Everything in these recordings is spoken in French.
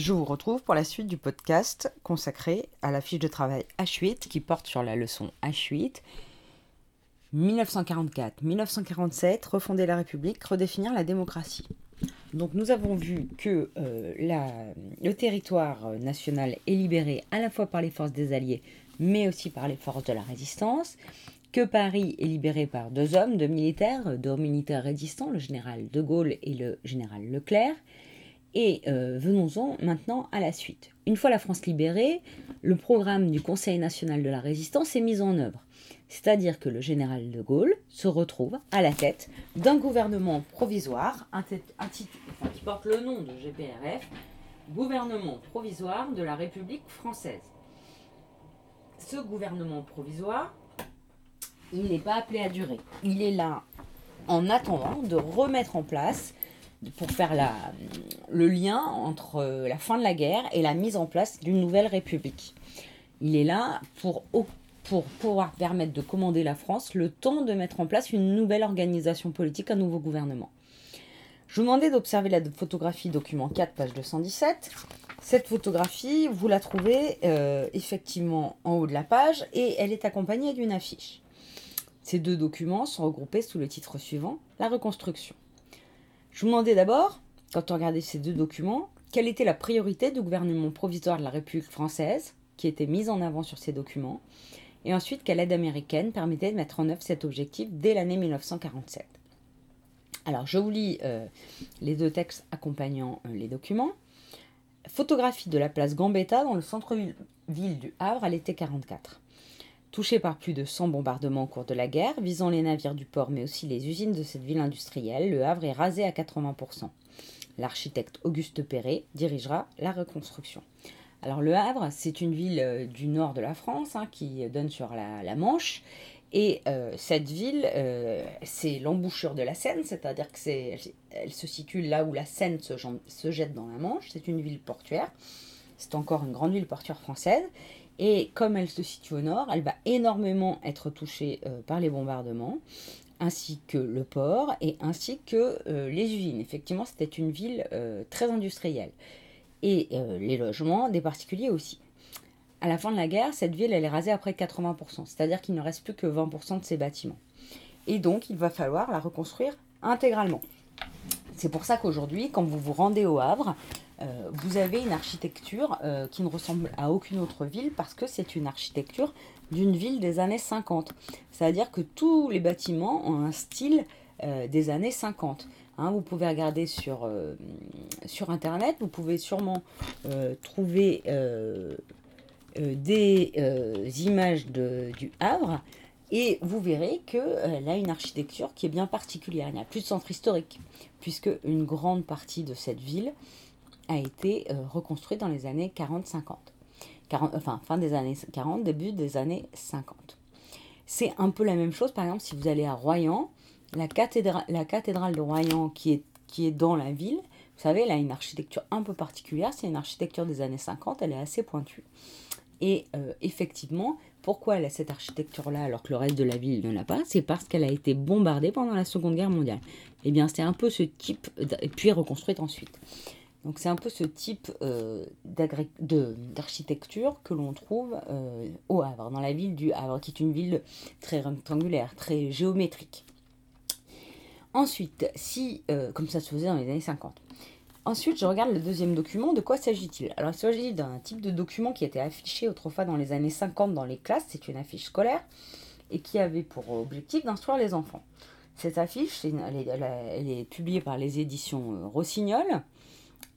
Je vous retrouve pour la suite du podcast consacré à la fiche de travail H8 qui porte sur la leçon H8. 1944-1947, refonder la République, redéfinir la démocratie. Donc nous avons vu que euh, le territoire national est libéré à la fois par les forces des Alliés, mais aussi par les forces de la résistance, que Paris est libéré par deux hommes, deux militaires, deux militaires résistants, le général de Gaulle et le général Leclerc. Et euh, venons-en maintenant à la suite. Une fois la France libérée, le programme du Conseil national de la résistance est mis en œuvre. C'est-à-dire que le général de Gaulle se retrouve à la tête d'un gouvernement provisoire qui porte le nom de GPRF, gouvernement provisoire de la République française. Ce gouvernement provisoire, il n'est pas appelé à durer. Il est là en attendant de remettre en place, pour faire le lien entre la fin de la guerre et la mise en place d'une nouvelle République. Il est là pour pour pouvoir permettre de commander la France le temps de mettre en place une nouvelle organisation politique, un nouveau gouvernement. Je vous demandais d'observer la photographie document 4, page 217. Cette photographie, vous la trouvez euh, effectivement en haut de la page et elle est accompagnée d'une affiche. Ces deux documents sont regroupés sous le titre suivant, la reconstruction. Je vous demandais d'abord, quand on regardait ces deux documents, quelle était la priorité du gouvernement provisoire de la République française qui était mise en avant sur ces documents et ensuite quelle aide américaine permettait de mettre en œuvre cet objectif dès l'année 1947. Alors je vous lis euh, les deux textes accompagnant euh, les documents. Photographie de la place Gambetta dans le centre-ville du Havre à l'été 44. Touché par plus de 100 bombardements au cours de la guerre, visant les navires du port mais aussi les usines de cette ville industrielle, le Havre est rasé à 80%. L'architecte Auguste Perret dirigera la reconstruction. Alors le Havre, c'est une ville euh, du nord de la France hein, qui donne sur la, Manche. Et euh, cette ville, euh, c'est l'embouchure de la Seine, c'est-à-dire qu'elle se situe là où la Seine se, jette dans la Manche. C'est une ville portuaire. C'est encore une grande ville portuaire française. Et comme elle se situe au nord, elle va énormément être touchée par les bombardements, ainsi que le port et ainsi que les usines. Effectivement, c'était une ville très industrielle et euh, les logements des particuliers aussi. À la fin de la guerre, cette ville elle est rasée à près de 80%, c'est-à-dire qu'il ne reste plus que 20% de ses bâtiments. Et donc il va falloir la reconstruire intégralement. C'est pour ça qu'aujourd'hui, quand vous vous rendez au Havre, euh, vous avez une architecture euh, qui ne ressemble à aucune autre ville parce que c'est une architecture d'une ville des années 50. C'est-à-dire que tous les bâtiments ont un style des années 50. Hein, vous pouvez regarder sur, euh, sur Internet, vous pouvez sûrement euh, trouver euh, des images du Havre et vous verrez qu'elle a une architecture qui est bien particulière. Il n'y a plus de centre historique, puisque une grande partie de cette ville a été reconstruite dans les années 40-50. Enfin, fin des années 40, début des années 50. C'est un peu la même chose, par exemple, si vous allez à Royan, la cathédrale, la cathédrale de Royan qui est, qui est dans la ville, vous savez, elle a une architecture un peu particulière, c'est une architecture des années 50, elle est assez pointue. Et euh, effectivement, pourquoi elle a cette architecture-là alors que le reste de la ville ne l'a pas? C'est parce qu'elle a été bombardée pendant la Seconde Guerre mondiale. Eh bien, c'est un peu ce type, et puis reconstruite ensuite. Donc c'est un peu ce type euh, d'architecture que l'on trouve euh, au Havre, dans la ville du Havre, qui est une ville très rectangulaire, très géométrique. Ensuite, si, euh, comme ça se faisait dans les années 50. Ensuite, je regarde le deuxième document. De quoi s'agit-il? Alors, il s'agit d'un type de document qui était affiché autrefois dans les années 50 dans les classes. C'est une affiche scolaire et qui avait pour objectif d'instruire les enfants. Cette affiche, elle, est, publiée par les éditions Rossignol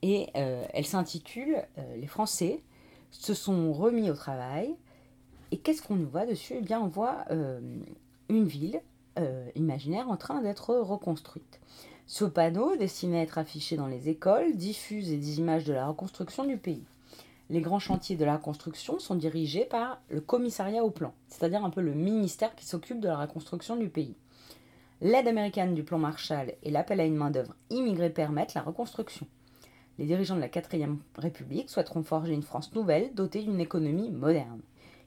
et euh, elle s'intitule Les Français se sont remis au travail. Et qu'est-ce qu'on voit dessus? Eh bien, on voit une ville euh, imaginaire en train d'être reconstruite. Ce panneau, destiné à être affiché dans les écoles, diffuse des images de la reconstruction du pays. Les grands chantiers de la reconstruction sont dirigés par le commissariat au plan, c'est-à-dire un peu le ministère qui s'occupe de la reconstruction du pays. L'aide américaine du plan Marshall et l'appel à une main-d'œuvre immigrée permettent la reconstruction. Les dirigeants de la 4ème République souhaiteront forger une France nouvelle dotée d'une économie moderne.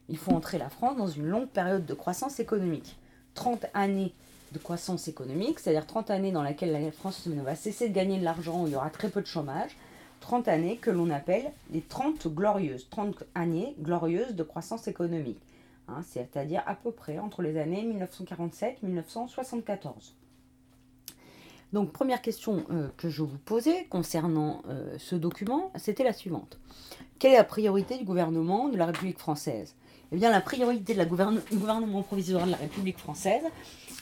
Il faut entrer la France dans une longue période de croissance économique. 30 années de croissance économique, c'est-à-dire 30 années dans lesquelles la France va cesser de gagner de l'argent, où il y aura très peu de chômage, 30 années que l'on appelle les 30 glorieuses, 30 années glorieuses de croissance économique, hein, c'est-à-dire à peu près entre les années 1947 1974. Donc première question euh, que je vous posais concernant euh, ce document, c'était la suivante. Quelle est la priorité du gouvernement de la République française? Eh bien la priorité du gouvernement provisoire de la République française,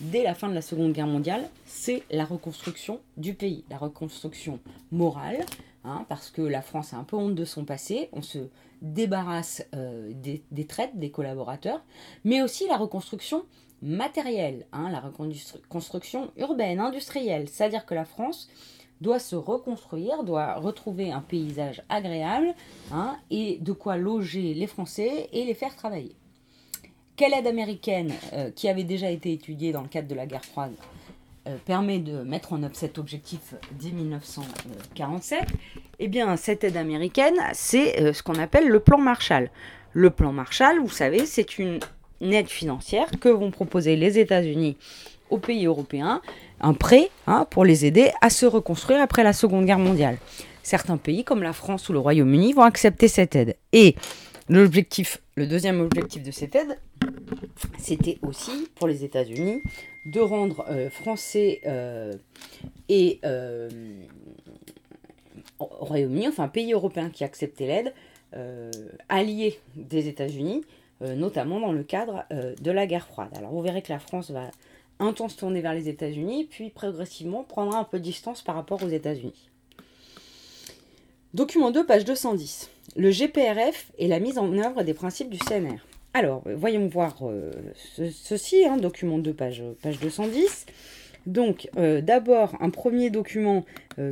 dès la fin de la Seconde Guerre mondiale, c'est la reconstruction du pays, la reconstruction morale, hein, parce que la France a un peu honte de son passé, on se débarrasse euh, des, des traites, des collaborateurs, mais aussi la reconstruction matérielle, hein, la reconstruction urbaine, industrielle. C'est-à-dire que la France doit se reconstruire, doit retrouver un paysage agréable hein, et de quoi loger les Français et les faire travailler. Quelle aide américaine, euh, qui avait déjà été étudiée dans le cadre de la guerre froide, euh, permet de mettre en œuvre cet objectif dès 1947 Eh bien, cette aide américaine, c'est euh, ce qu'on appelle le plan Marshall. Le plan Marshall, vous savez, c'est une aide financière que vont proposer les États-Unis aux pays européens, un prêt hein, pour les aider à se reconstruire après la Seconde Guerre mondiale. Certains pays, comme la France ou le Royaume-Uni, vont accepter cette aide. Et l'objectif, le deuxième objectif de cette aide, c'était aussi pour les États-Unis de rendre euh, Français euh, et euh, Royaume-Uni, enfin pays européens qui acceptaient l'aide, alliés des États-Unis, notamment dans le cadre euh, de la guerre froide. Alors vous verrez que la France va un temps se tourner vers les États-Unis, puis progressivement prendra un peu de distance par rapport aux États-Unis. Document 2, page 210. Le GPRF et la mise en œuvre des principes du CNR. Alors, voyons voir euh, ceci, hein, document 2, page, page 210. Donc, d'abord, un premier document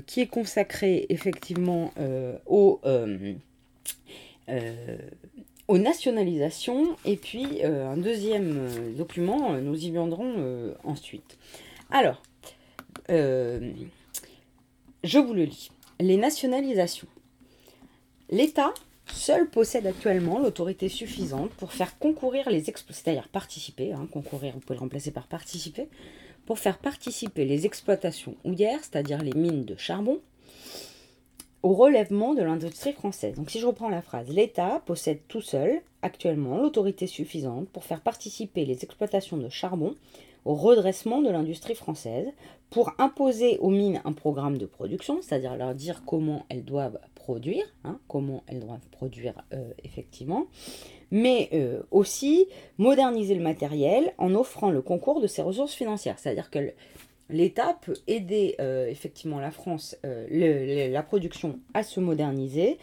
qui est consacré effectivement au, aux nationalisations. Et puis euh, un deuxième euh, document, euh, nous y viendrons ensuite. Alors, je vous le lis. Les nationalisations. L'État seul possède actuellement l'autorité suffisante pour faire concourir les c'est-à-dire participer, hein, concourir, vous pouvez le remplacer par participer, pour faire participer les exploitations houillères, c'est-à-dire les mines de charbon, au relèvement de l'industrie française. Donc si je reprends la phrase, l'État possède tout seul, actuellement, l'autorité suffisante pour faire participer les exploitations de charbon au redressement de l'industrie française, pour imposer aux mines un programme de production, c'est-à-dire leur dire comment elles doivent produire, hein, comment elles doivent produire euh, effectivement, mais euh, aussi moderniser le matériel en offrant le concours de ses ressources financières, c'est-à-dire que l'État peut aider euh, effectivement la France, euh, la production à se moderniser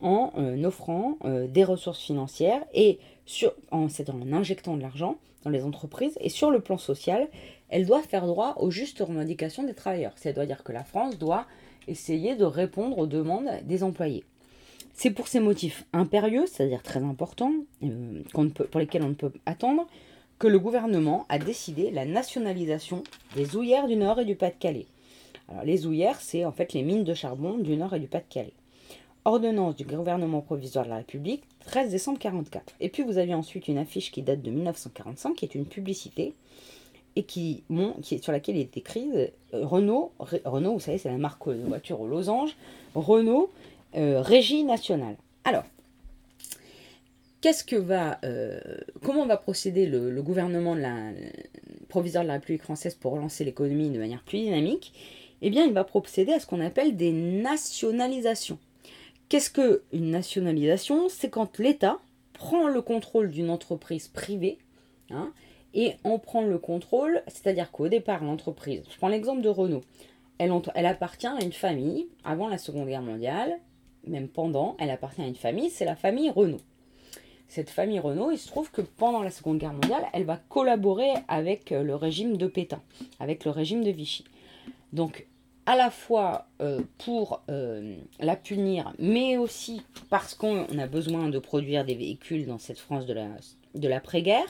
en euh, offrant des ressources financières et sur, en, en injectant de l'argent dans les entreprises. Et sur le plan social, elle doit faire droit aux justes revendications des travailleurs. C'est-à-dire que la France doit essayer de répondre aux demandes des employés. C'est pour ces motifs impérieux, c'est-à-dire très importants, pour lesquels on ne peut attendre, que le gouvernement a décidé la nationalisation des houillères du Nord et du Pas-de-Calais. Alors, les houillères, c'est en fait les mines de charbon du Nord et du Pas-de-Calais. Ordonnance du gouvernement provisoire de la République, 13 décembre 1944. Et puis vous avez ensuite une affiche qui date de 1945, qui est une publicité, et qui, sur laquelle est écrit euh, Renault, Renault, vous savez, c'est la marque de voiture aux losanges, Renault, euh, Régie nationale. Alors, qu'est-ce que va, euh, comment va procéder le, gouvernement provisoire de la République française pour relancer l'économie de manière plus dynamique? Eh bien, il va procéder à ce qu'on appelle des nationalisations. Qu'est-ce que une nationalisation? C'est quand l'État prend le contrôle d'une entreprise privée hein, et en prend le contrôle, c'est-à-dire qu'au départ, l'entreprise, je prends l'exemple de Renault, elle appartient à une famille avant la Seconde Guerre mondiale, même pendant, elle appartient à une famille, c'est la famille Renault cette famille Renault, il se trouve que pendant la Seconde Guerre mondiale, elle va collaborer avec euh, le régime de Pétain, avec le régime de Vichy. Donc, à la fois euh, pour euh, la punir, mais aussi parce qu'on a besoin de produire des véhicules dans cette France de l'après-guerre,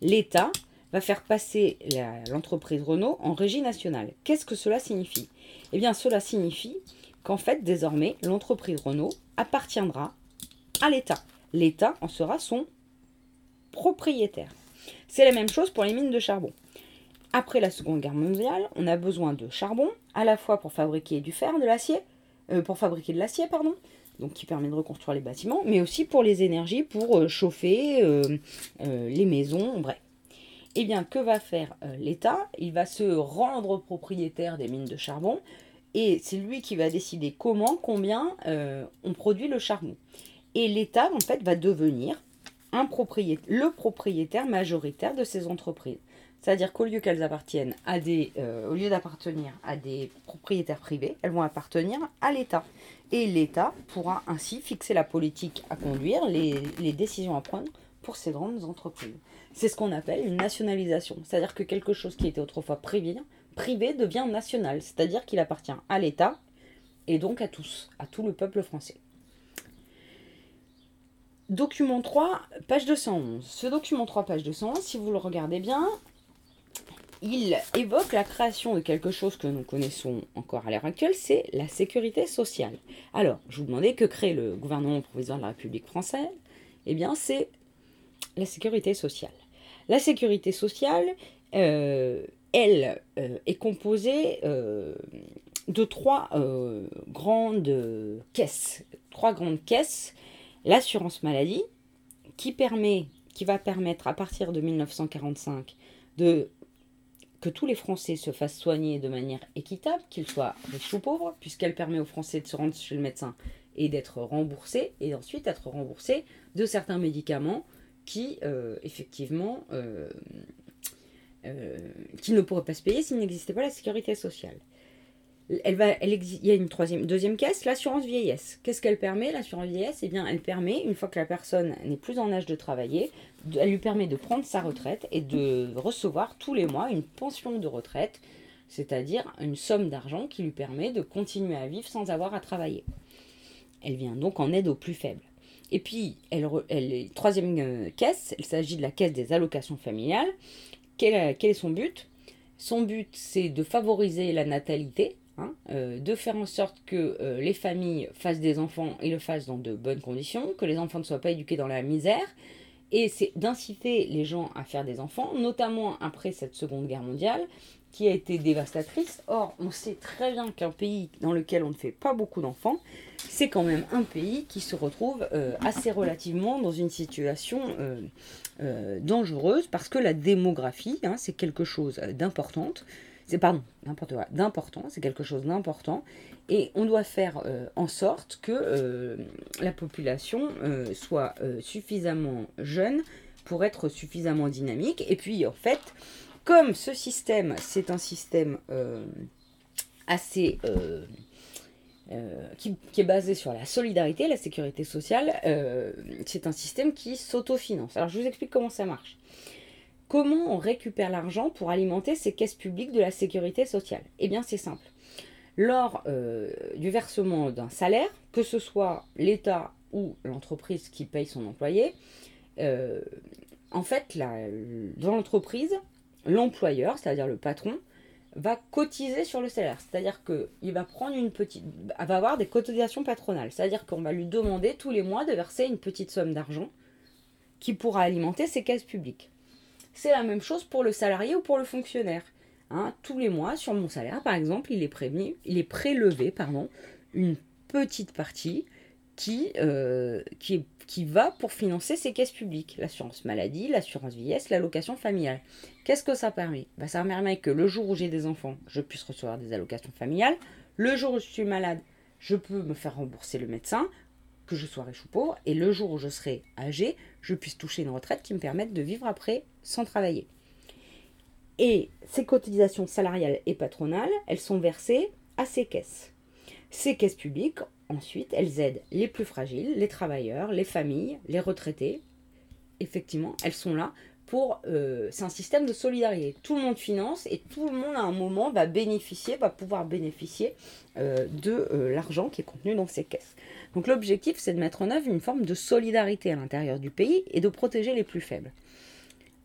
l'État va faire passer l'entreprise Renault en régie nationale. Qu'est-ce que cela signifie? Eh bien, cela signifie qu'en fait, désormais, l'entreprise Renault appartiendra à l'État l'État en sera son propriétaire. C'est la même chose pour les mines de charbon. Après la Seconde Guerre mondiale, on a besoin de charbon, à la fois pour fabriquer du fer, de l'acier, pour fabriquer de l'acier, pardon, donc qui permet de reconstruire les bâtiments, mais aussi pour les énergies, pour chauffer les maisons, bref. Eh bien, que va faire l'État? Il va se rendre propriétaire des mines de charbon et c'est lui qui va décider comment, combien on produit le charbon. Et l'État, en fait, va devenir le propriétaire majoritaire de ces entreprises. C'est-à-dire qu'au lieu qu'elles appartiennent euh, au lieu d'appartenir à des propriétaires privés, elles vont appartenir à l'État. Et l'État pourra ainsi fixer la politique à conduire, les, les décisions à prendre pour ces grandes entreprises. C'est ce qu'on appelle une nationalisation. C'est-à-dire que quelque chose qui était autrefois privé devient national. C'est-à-dire qu'il appartient à l'État et donc à tous, à tout le peuple français. Document 3, page 211. Ce document 3, page 211, si vous le regardez bien, il évoque la création de quelque chose que nous connaissons encore à l'heure actuelle, c'est la sécurité sociale. Alors, je vous demandais que crée le gouvernement provisoire de la République française Eh bien, c'est la sécurité sociale. La sécurité sociale, euh, elle, euh, est composée euh, de trois grandes caisses. Trois grandes caisses l'assurance maladie, qui, permet, qui va permettre à partir de 1945 de, que tous les Français se fassent soigner de manière équitable, qu'ils soient riches ou pauvres, puisqu'elle permet aux Français de se rendre chez le médecin et d'être remboursés, et ensuite être remboursés de certains médicaments qui, euh, effectivement, euh, euh, qui ne pourraient pas se payer s'il n'existait pas la sécurité sociale elle va, il y a une troisième, deuxième caisse, l'assurance vieillesse. Qu'est-ce qu'elle permet, l'assurance vieillesse? Eh elle permet, une fois que la personne n'est plus en âge de travailler, elle lui permet de prendre sa retraite et de recevoir tous les mois une pension de retraite, c'est-à-dire une somme d'argent qui lui permet de continuer à vivre sans avoir à travailler. Elle vient donc en aide aux plus faibles. Et puis, troisième euh, caisse, il s'agit de la caisse des allocations familiales. quel est son but? Son but, c'est de favoriser la natalité, euh, de faire en sorte que euh, les familles fassent des enfants et le fassent dans de bonnes conditions, que les enfants ne soient pas éduqués dans la misère, et c'est d'inciter les gens à faire des enfants, notamment après cette Seconde Guerre mondiale, qui a été dévastatrice. Or, on sait très bien qu'un pays dans lequel on ne fait pas beaucoup d'enfants, c'est quand même un pays qui se retrouve euh, assez relativement dans une situation dangereuse, parce que la démographie, hein, c'est quelque chose d'important c'est pardon, n'importe quoi, d'important, c'est quelque chose d'important, et on doit faire euh, en sorte que euh, la population euh, soit suffisamment jeune pour être suffisamment dynamique. Et puis en fait, comme ce système, c'est un système assez qui, qui, est basé sur la solidarité, la sécurité sociale, c'est un système qui s'autofinance. Alors je vous explique comment ça marche. Comment on récupère l'argent pour alimenter ces caisses publiques de la sécurité sociale? Eh bien c'est simple. Lors euh, du versement d'un salaire, que ce soit l'État ou l'entreprise qui paye son employé, euh, en fait, dans l'entreprise, l'employeur, c'est-à-dire le patron, va cotiser sur le salaire. C'est-à-dire qu'il va prendre une petite. va avoir des cotisations patronales. C'est-à-dire qu'on va lui demander tous les mois de verser une petite somme d'argent qui pourra alimenter ses caisses publiques. C'est la même chose pour le salarié ou pour le fonctionnaire. Hein, tous les mois, sur mon salaire, par exemple, il est, prélevé pardon, une petite partie qui, euh, qui, va pour financer ces caisses publiques. L'assurance maladie, l'assurance vieillesse, l'allocation familiale. Qu'est-ce que ça permet? Bah, Ça permet que le jour où j'ai des enfants, je puisse recevoir des allocations familiales. Le jour où je suis malade, je peux me faire rembourser le médecin que je sois riche ou pauvre, et le jour où je serai âgé, je puisse toucher une retraite qui me permette de vivre après sans travailler. Et ces cotisations salariales et patronales, elles sont versées à ces caisses. Ces caisses publiques, ensuite, elles aident les plus fragiles, les travailleurs, les familles, les retraités. Effectivement, elles sont là pour... Euh, c'est un système de solidarité. Tout le monde finance et tout le monde à un moment va bénéficier, va pouvoir bénéficier euh, de euh, l'argent qui est contenu dans ces caisses. Donc l'objectif, c'est de mettre en œuvre une forme de solidarité à l'intérieur du pays et de protéger les plus faibles.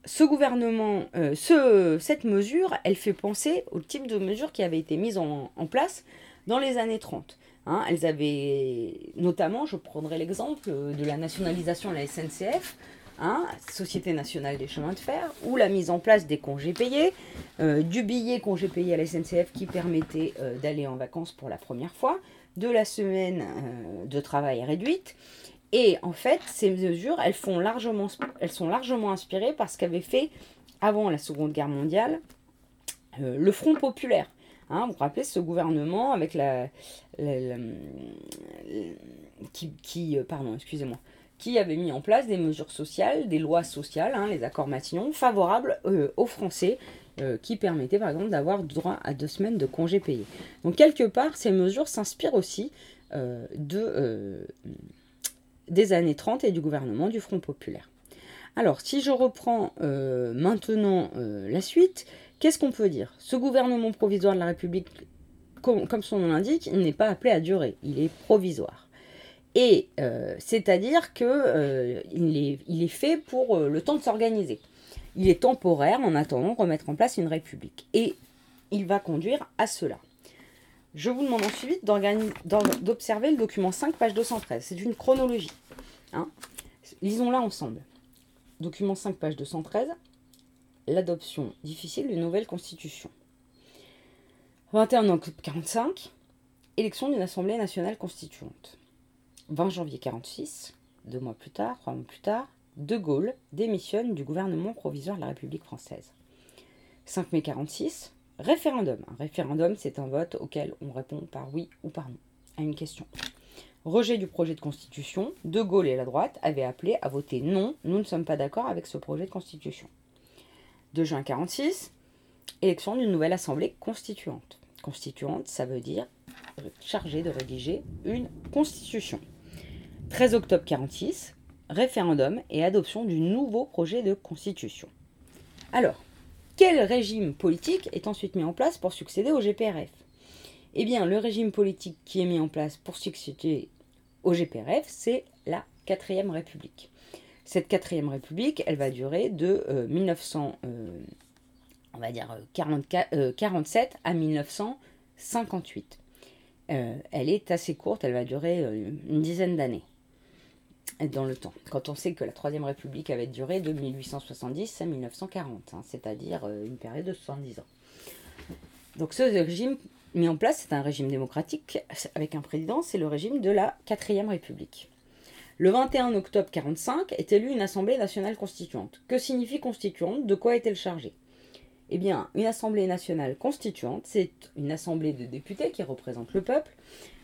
Ce gouvernement, ce, cette mesure, elle fait penser au type de mesures qui avaient été mises en, place dans les années 30. Hein. elles avaient, notamment, je prendrai l'exemple de la nationalisation de la SNCF, Hein, Société nationale des chemins de fer, ou la mise en place des congés payés, euh, du billet congé payé à la SNCF qui permettait euh, d'aller en vacances pour la première fois, de la semaine euh, de travail réduite. Et en fait, ces mesures, elles, sont largement inspirées par ce qu'avait fait avant la Seconde Guerre mondiale euh, le Front populaire. Hein, vous vous rappelez ce gouvernement avec la, qui, euh, pardon, excusez-moi, qui avait mis en place des mesures sociales, des lois sociales, hein, les accords Matignon, favorables aux Français euh, qui permettait par exemple d'avoir droit à deux semaines de congés payés. Donc quelque part, ces mesures s'inspirent aussi euh, de, euh, des années 30 et du gouvernement du Front populaire. Alors, si je reprends maintenant la suite, qu'est-ce qu'on peut dire? Ce gouvernement provisoire de la République, comme son nom l'indique, n'est pas appelé à durer, il est provisoire. Et c'est-à-dire qu'il est, il est fait pour le temps de s'organiser. Il est temporaire en attendant de remettre en place une république. Et il va conduire à cela. Je vous demande ensuite d'observer le document 5, page 213. C'est une chronologie. Hein. Lisons-la ensemble. Document 5, page 213. L'adoption difficile d'une nouvelle constitution. 21 octobre 45. Élection d'une Assemblée nationale constituante. 20 janvier 46. Deux mois plus tard, trois mois plus tard, de Gaulle démissionne du gouvernement provisoire de la République française. 5 mai 46, référendum. Un référendum, c'est un vote auquel on répond par oui ou par non à une question. Rejet du projet de constitution, De Gaulle et la droite avaient appelé à voter non, nous ne sommes pas d'accord avec ce projet de constitution. 2 juin 46, élection d'une nouvelle assemblée constituante. Constituante, ça veut dire chargée de rédiger une constitution. 13 octobre 46, référendum et adoption du nouveau projet de constitution. Alors, quel régime politique est ensuite mis en place pour succéder au GPRF Eh bien, le régime politique qui est mis en place pour succéder au GPRF, c'est la quatrième République. Cette quatrième République, elle va durer de 1900, euh, euh, 47 euh, à 1958. elle est assez courte, elle va durer une dizaine d'années dans le temps. Quand on sait que la Troisième République avait duré de 1870 à 1940, hein, c'est-à-dire euh, une période de 70 ans. Donc ce régime mis en place, c'est un régime démocratique avec un président, c'est le régime de la Quatrième République. Le 21 octobre 1945 est élue une Assemblée nationale constituante. Que signifie constituante? De quoi est-elle chargée? Eh bien, une Assemblée nationale constituante, c'est une assemblée de députés qui représente le peuple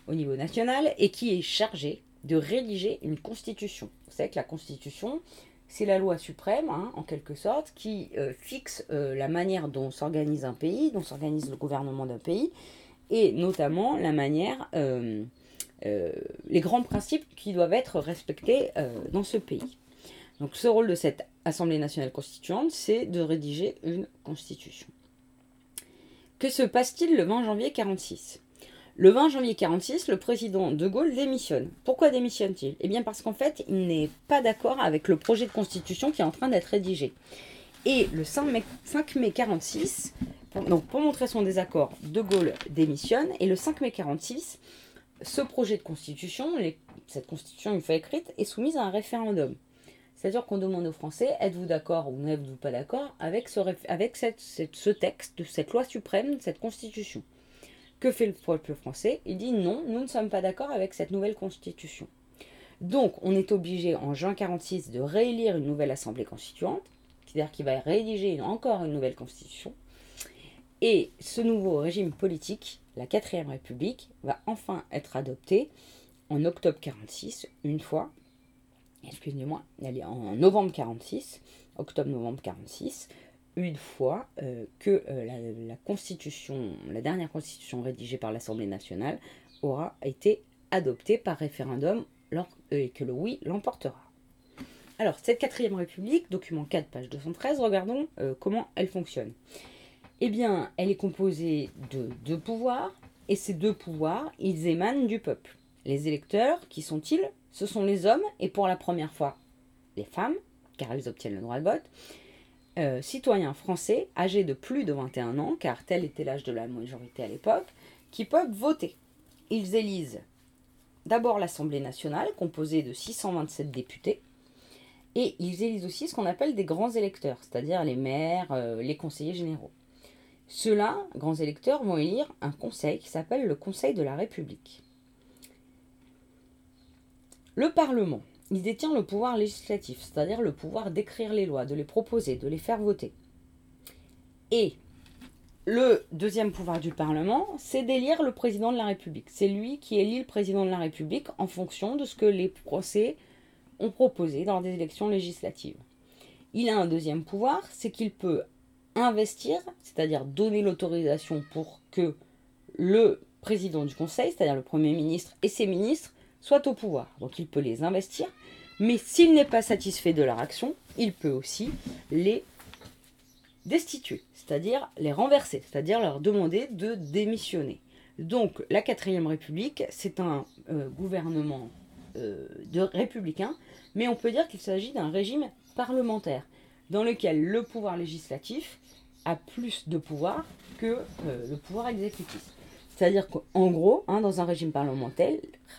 au niveau national et qui est chargée de rédiger une constitution. Vous savez que la constitution, c'est la loi suprême, hein, en quelque sorte, qui euh, fixe euh, la manière dont s'organise un pays, dont s'organise le gouvernement d'un pays, et notamment la manière, euh, les grands principes qui doivent être respectés dans ce pays. Donc ce rôle de cette Assemblée nationale constituante, c'est de rédiger une constitution. Que se passe-t-il le 20 janvier 1946 le 20 janvier 1946, le président de Gaulle démissionne. Pourquoi démissionne-t-il? Eh bien parce qu'en fait, il n'est pas d'accord avec le projet de constitution qui est en train d'être rédigé. Et le 5 mai, 1946, donc pour montrer son désaccord, De Gaulle démissionne. Et le 5 mai 1946, ce projet de constitution, cette constitution une fois écrite, est soumise à un référendum. C'est-à-dire qu'on demande aux Français, êtes-vous d'accord ou n'êtes-vous pas d'accord avec, ce, avec ce texte, cette loi suprême, cette constitution? Que fait le peuple français? Il dit non, nous ne sommes pas d'accord avec cette nouvelle constitution. Donc on est obligé en juin 46 de réélire une nouvelle assemblée constituante, c'est-à-dire qu'il va rédiger encore une nouvelle constitution. Et ce nouveau régime politique, la quatrième république, va enfin être adopté en octobre 46, une fois, excusez-moi, en novembre 46, octobre-novembre 46, une fois euh, que euh, la, constitution, la dernière constitution rédigée par l'Assemblée nationale aura été adoptée par référendum euh, et que le oui l'emportera. Alors, cette quatrième république, document 4, page 213, regardons comment elle fonctionne. Eh bien, elle est composée de deux pouvoirs, et ces deux pouvoirs, ils émanent du peuple. Les électeurs, qui sont-ils? Ce sont les hommes, et pour la première fois, les femmes, car elles obtiennent le droit de vote, euh, citoyens français âgés de plus de 21 ans, car tel était l'âge de la majorité à l'époque, qui peuvent voter. Ils élisent d'abord l'Assemblée nationale, composée de 627 députés, et ils élisent aussi ce qu'on appelle des grands électeurs, c'est-à-dire les maires, euh, les conseillers généraux. Ceux-là, grands électeurs, vont élire un conseil qui s'appelle le Conseil de la République. Le Parlement, il détient le pouvoir législatif, c'est-à-dire le pouvoir d'écrire les lois, de les proposer, de les faire voter. Et le deuxième pouvoir du Parlement, c'est d'élire le président de la République. C'est lui qui élit le président de la République en fonction de ce que les procès ont proposé dans des élections législatives. Il a un deuxième pouvoir, c'est qu'il peut investir, c'est-à-dire donner l'autorisation pour que le président du Conseil, c'est-à-dire le Premier ministre et ses ministres, soient au pouvoir. Donc il peut les investir, mais s'il n'est pas satisfait de leur action, il peut aussi les destituer, c'est-à-dire les renverser, c'est-à-dire leur demander de démissionner. Donc la quatrième République, c'est un euh, gouvernement euh, de républicain, mais on peut dire qu'il s'agit d'un régime parlementaire, dans lequel le pouvoir législatif a plus de pouvoir que euh, le pouvoir exécutif. C'est-à-dire qu'en gros, hein, dans un régime parlementaire,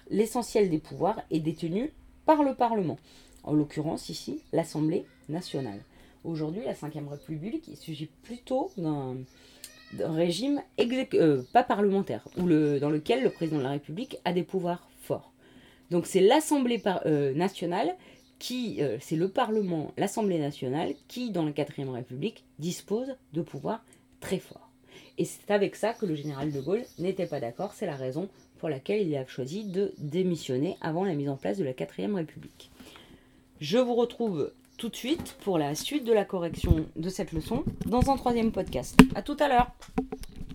l'essentiel des pouvoirs est détenu par le Parlement. En l'occurrence ici, l'Assemblée nationale. Aujourd'hui, la Ve République, il s'agit plutôt d'un régime euh, pas parlementaire, dans lequel le président de la République a des pouvoirs forts. Donc c'est l'Assemblée euh, nationale qui, euh, c'est le Parlement, l'Assemblée nationale qui, dans la Quatrième République, dispose de pouvoirs très forts. Et c'est avec ça que le général de Gaulle n'était pas d'accord. C'est la raison pour laquelle il a choisi de démissionner avant la mise en place de la Quatrième République. Je vous retrouve tout de suite pour la suite de la correction de cette leçon dans un troisième podcast. A tout à l'heure